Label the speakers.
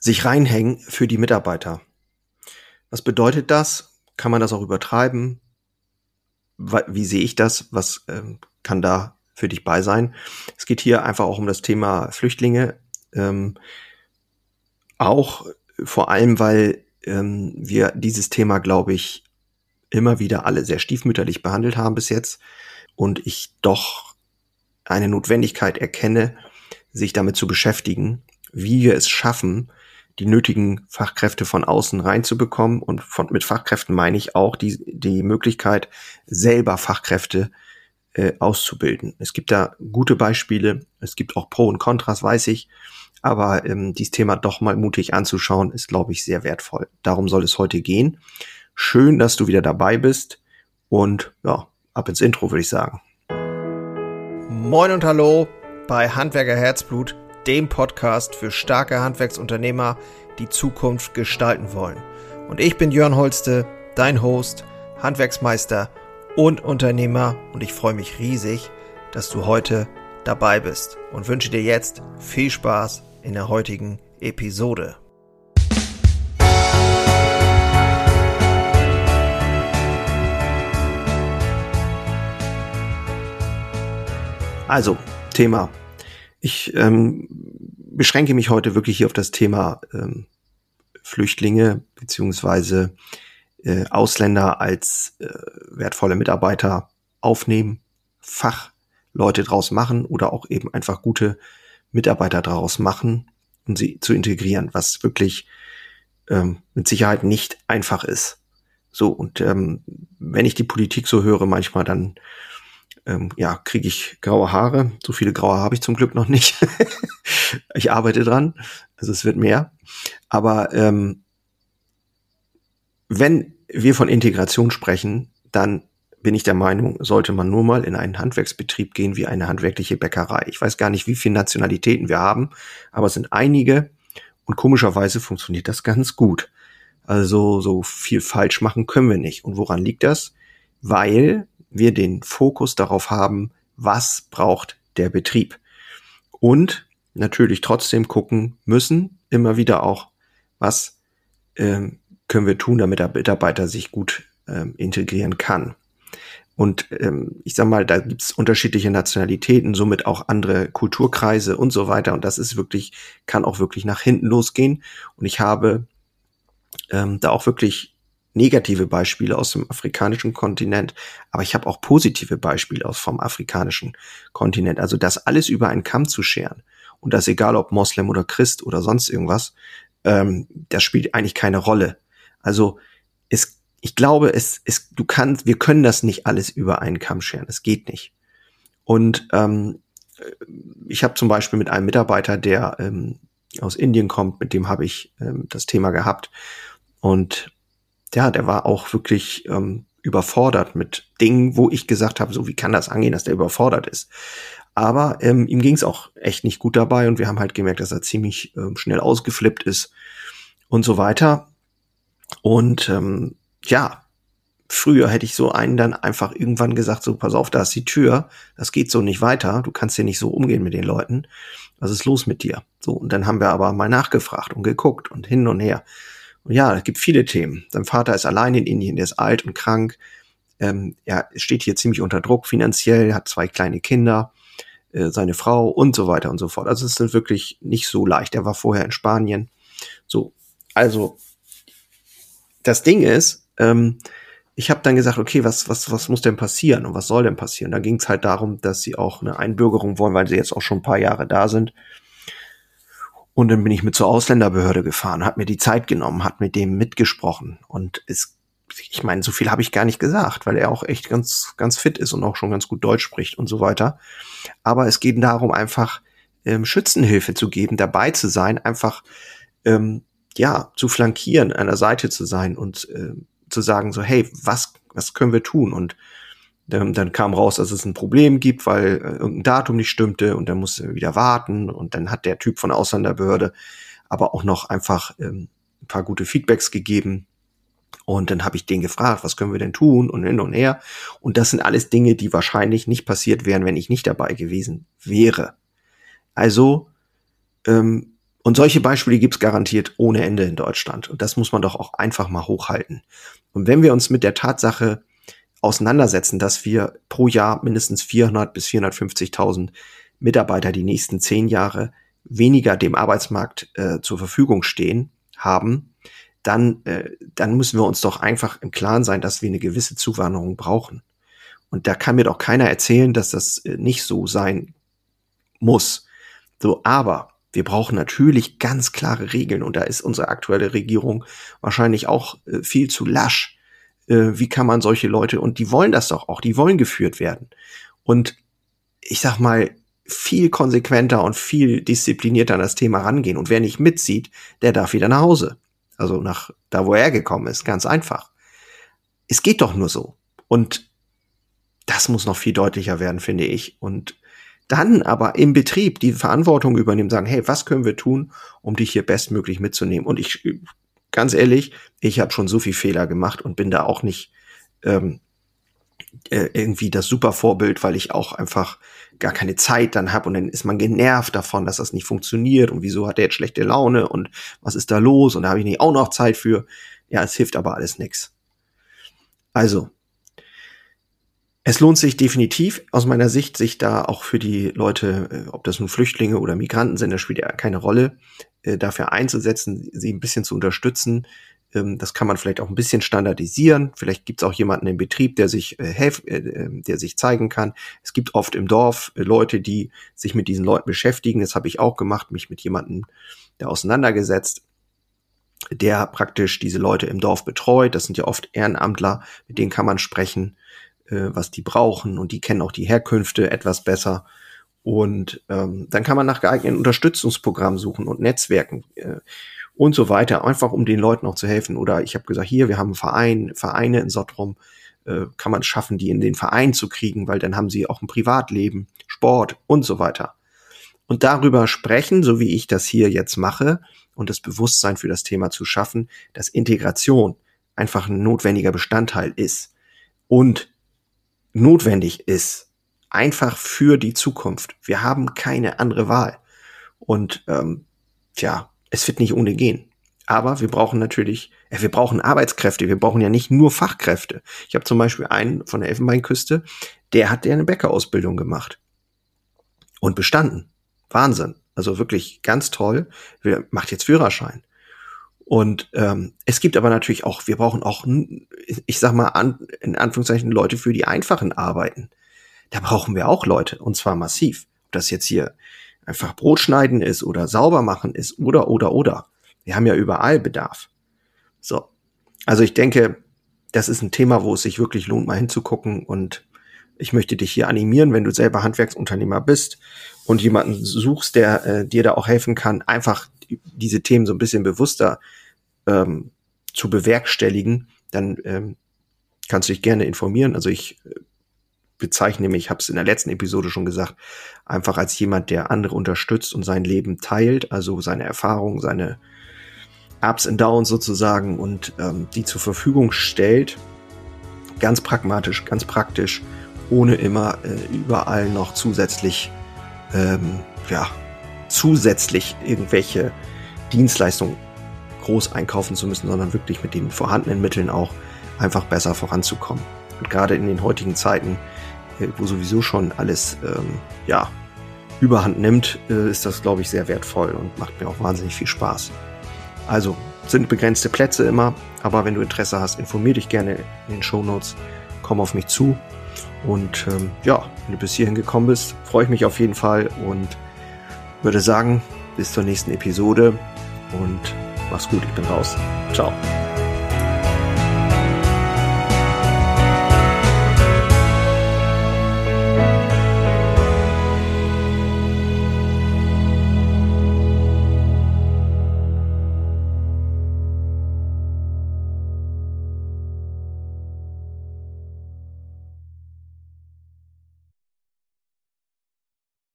Speaker 1: sich reinhängen für die Mitarbeiter. Was bedeutet das? Kann man das auch übertreiben? Wie sehe ich das? Was ähm, kann da für dich bei sein? Es geht hier einfach auch um das Thema Flüchtlinge. Ähm, auch vor allem, weil ähm, wir dieses Thema, glaube ich, immer wieder alle sehr stiefmütterlich behandelt haben bis jetzt und ich doch eine Notwendigkeit erkenne, sich damit zu beschäftigen, wie wir es schaffen, die nötigen Fachkräfte von außen reinzubekommen. Und von, mit Fachkräften meine ich auch die, die Möglichkeit, selber Fachkräfte äh, auszubilden. Es gibt da gute Beispiele, es gibt auch Pro und Kontras, weiß ich. Aber ähm, dieses Thema doch mal mutig anzuschauen, ist, glaube ich, sehr wertvoll. Darum soll es heute gehen. Schön, dass du wieder dabei bist. Und ja, ab ins Intro, würde ich sagen.
Speaker 2: Moin und hallo bei Handwerker Herzblut, dem Podcast für starke Handwerksunternehmer, die Zukunft gestalten wollen. Und ich bin Jörn Holste, dein Host, Handwerksmeister und Unternehmer und ich freue mich riesig, dass du heute dabei bist und wünsche dir jetzt viel Spaß in der heutigen Episode.
Speaker 1: Also, Thema. Ich ähm, beschränke mich heute wirklich hier auf das Thema ähm, Flüchtlinge beziehungsweise äh, Ausländer als äh, wertvolle Mitarbeiter aufnehmen, Fachleute draus machen oder auch eben einfach gute Mitarbeiter daraus machen und sie zu integrieren, was wirklich ähm, mit Sicherheit nicht einfach ist. So, und ähm, wenn ich die Politik so höre, manchmal dann ähm, ja, kriege ich graue Haare. So viele graue habe ich zum Glück noch nicht. ich arbeite dran. Also es wird mehr. Aber ähm, wenn wir von Integration sprechen, dann bin ich der Meinung, sollte man nur mal in einen Handwerksbetrieb gehen wie eine handwerkliche Bäckerei. Ich weiß gar nicht, wie viele Nationalitäten wir haben, aber es sind einige und komischerweise funktioniert das ganz gut. Also so viel falsch machen können wir nicht. Und woran liegt das? Weil wir den Fokus darauf haben, was braucht der Betrieb. Und natürlich trotzdem gucken müssen, immer wieder auch, was ähm, können wir tun, damit der Mitarbeiter sich gut ähm, integrieren kann. Und ähm, ich sag mal, da gibt's unterschiedliche Nationalitäten, somit auch andere Kulturkreise und so weiter. Und das ist wirklich, kann auch wirklich nach hinten losgehen. Und ich habe ähm, da auch wirklich negative Beispiele aus dem afrikanischen Kontinent, aber ich habe auch positive Beispiele aus vom afrikanischen Kontinent. Also das alles über einen Kamm zu scheren und das egal ob Moslem oder Christ oder sonst irgendwas, ähm, das spielt eigentlich keine Rolle. Also es, ich glaube, es, es, du kannst, wir können das nicht alles über einen Kamm scheren. Es geht nicht. Und ähm, ich habe zum Beispiel mit einem Mitarbeiter, der ähm, aus Indien kommt, mit dem habe ich ähm, das Thema gehabt und ja, der war auch wirklich ähm, überfordert mit Dingen, wo ich gesagt habe, so wie kann das angehen, dass der überfordert ist. Aber ähm, ihm ging es auch echt nicht gut dabei und wir haben halt gemerkt, dass er ziemlich ähm, schnell ausgeflippt ist und so weiter. Und ähm, ja, früher hätte ich so einen dann einfach irgendwann gesagt, so pass auf, da ist die Tür, das geht so nicht weiter, du kannst hier nicht so umgehen mit den Leuten. Was ist los mit dir? So, und dann haben wir aber mal nachgefragt und geguckt und hin und her. Und ja, es gibt viele Themen. Sein Vater ist allein in Indien, der ist alt und krank. Ähm, er steht hier ziemlich unter Druck finanziell, hat zwei kleine Kinder, äh, seine Frau und so weiter und so fort. Also es ist wirklich nicht so leicht. Er war vorher in Spanien. So, also das Ding ist, ähm, ich habe dann gesagt, okay, was, was, was muss denn passieren und was soll denn passieren? Da ging es halt darum, dass sie auch eine Einbürgerung wollen, weil sie jetzt auch schon ein paar Jahre da sind. Und dann bin ich mit zur Ausländerbehörde gefahren, hat mir die Zeit genommen, hat mit dem mitgesprochen. Und es, ich meine, so viel habe ich gar nicht gesagt, weil er auch echt ganz, ganz fit ist und auch schon ganz gut Deutsch spricht und so weiter. Aber es geht darum, einfach ähm, Schützenhilfe zu geben, dabei zu sein, einfach ähm, ja zu flankieren, an der Seite zu sein und äh, zu sagen so, hey, was, was können wir tun? Und dann, dann kam raus, dass es ein Problem gibt, weil äh, irgendein Datum nicht stimmte und dann musste er wieder warten und dann hat der Typ von der Ausländerbehörde aber auch noch einfach ähm, ein paar gute Feedbacks gegeben. Und dann habe ich den gefragt, was können wir denn tun und hin und her. Und das sind alles Dinge, die wahrscheinlich nicht passiert wären, wenn ich nicht dabei gewesen wäre. Also ähm, Und solche Beispiele gibt's garantiert ohne Ende in Deutschland. Und das muss man doch auch einfach mal hochhalten. Und wenn wir uns mit der Tatsache auseinandersetzen, dass wir pro Jahr mindestens 400 bis 450.000 Mitarbeiter die nächsten zehn Jahre weniger dem Arbeitsmarkt äh, zur Verfügung stehen haben, dann, äh, dann müssen wir uns doch einfach im Klaren sein, dass wir eine gewisse Zuwanderung brauchen. Und da kann mir doch keiner erzählen, dass das äh, nicht so sein muss. So, aber wir brauchen natürlich ganz klare Regeln und da ist unsere aktuelle Regierung wahrscheinlich auch äh, viel zu lasch. Äh, wie kann man solche Leute, und die wollen das doch auch, die wollen geführt werden. Und ich sag mal, viel konsequenter und viel disziplinierter an das Thema rangehen. Und wer nicht mitzieht, der darf wieder nach Hause. Also nach da, wo er gekommen ist. Ganz einfach. Es geht doch nur so. Und das muss noch viel deutlicher werden, finde ich. Und dann aber im Betrieb die Verantwortung übernehmen, sagen, hey, was können wir tun, um dich hier bestmöglich mitzunehmen? Und ich, ganz ehrlich, ich habe schon so viel Fehler gemacht und bin da auch nicht ähm, äh, irgendwie das super Vorbild, weil ich auch einfach gar keine Zeit dann habe und dann ist man genervt davon, dass das nicht funktioniert und wieso hat der jetzt schlechte Laune und was ist da los und da habe ich nicht auch noch Zeit für. Ja, es hilft aber alles nix. Also, es lohnt sich definitiv aus meiner Sicht, sich da auch für die Leute, äh, ob das nun Flüchtlinge oder Migranten sind, das spielt ja keine Rolle, äh, dafür einzusetzen, sie ein bisschen zu unterstützen. Ähm, das kann man vielleicht auch ein bisschen standardisieren. Vielleicht gibt es auch jemanden im Betrieb, der sich äh, helf, der sich zeigen kann. Es gibt oft im Dorf Leute, die sich mit diesen Leuten beschäftigen. Das habe ich auch gemacht, mich mit jemandem der auseinandergesetzt der praktisch diese Leute im Dorf betreut. Das sind ja oft Ehrenamtler, mit denen kann man sprechen äh, was die brauchen und die kennen auch die Herkünfte etwas besser. Und ähm, dann kann man nach geeigneten Unterstützungsprogrammen suchen und Netzwerken äh, und so weiter, einfach um den Leuten auch zu helfen. Oder ich habe gesagt, hier, wir haben einen Verein, Vereine in Sottrum, äh, kann man schaffen, die in den Verein zu kriegen, weil dann haben sie auch ein Privatleben, Sport und so weiter. Und darüber sprechen, so wie ich das hier jetzt mache, und das Bewusstsein für das Thema zu schaffen, dass Integration einfach ein notwendiger Bestandteil ist. Und notwendig ist, einfach für die Zukunft. Wir haben keine andere Wahl. Und ähm, tja, es wird nicht ohne gehen. Aber wir brauchen natürlich, äh, wir brauchen Arbeitskräfte. Wir brauchen ja nicht nur Fachkräfte. Ich habe zum Beispiel einen von der Elfenbeinküste, der hat ja eine Bäckerausbildung gemacht und bestanden. Wahnsinn. Also wirklich ganz toll. Macht jetzt Führerschein. Und ähm, es gibt aber natürlich auch, wir brauchen auch, ich sag mal, an, in Anführungszeichen Leute für die einfachen Arbeiten. Da brauchen wir auch Leute, und zwar massiv. Ob das jetzt hier einfach Brot schneiden ist oder sauber machen ist oder, oder, oder. Wir haben ja überall Bedarf. So. Also ich denke, das ist ein Thema, wo es sich wirklich lohnt, mal hinzugucken. Und ich möchte dich hier animieren, wenn du selber Handwerksunternehmer bist und jemanden suchst, der äh, dir da auch helfen kann, einfach diese Themen so ein bisschen bewusster ähm, zu bewerkstelligen, dann ähm, kannst du dich gerne informieren. Also ich äh, bezeichne mich, ich habe es in der letzten Episode schon gesagt, einfach als jemand, der andere unterstützt und sein Leben teilt, also seine Erfahrungen, seine Ups und Downs sozusagen und ähm, die zur Verfügung stellt. Ganz pragmatisch, ganz praktisch, ohne immer äh, überall noch zusätzlich, ähm, ja, zusätzlich irgendwelche Dienstleistungen groß einkaufen zu müssen, sondern wirklich mit den vorhandenen Mitteln auch einfach besser voranzukommen. Und gerade in den heutigen Zeiten, äh, wo sowieso schon alles ähm, ja überhand nimmt, äh, ist das, glaube ich, sehr wertvoll und macht mir auch wahnsinnig viel Spaß. Also sind begrenzte Plätze immer, aber wenn du Interesse hast, informier dich gerne in den Show Notes, komm auf mich zu und ähm, ja, wenn du bis hierhin gekommen bist, freue ich mich auf jeden Fall und würde sagen, bis zur nächsten Episode und Mach's gut, ich bin raus. Ciao.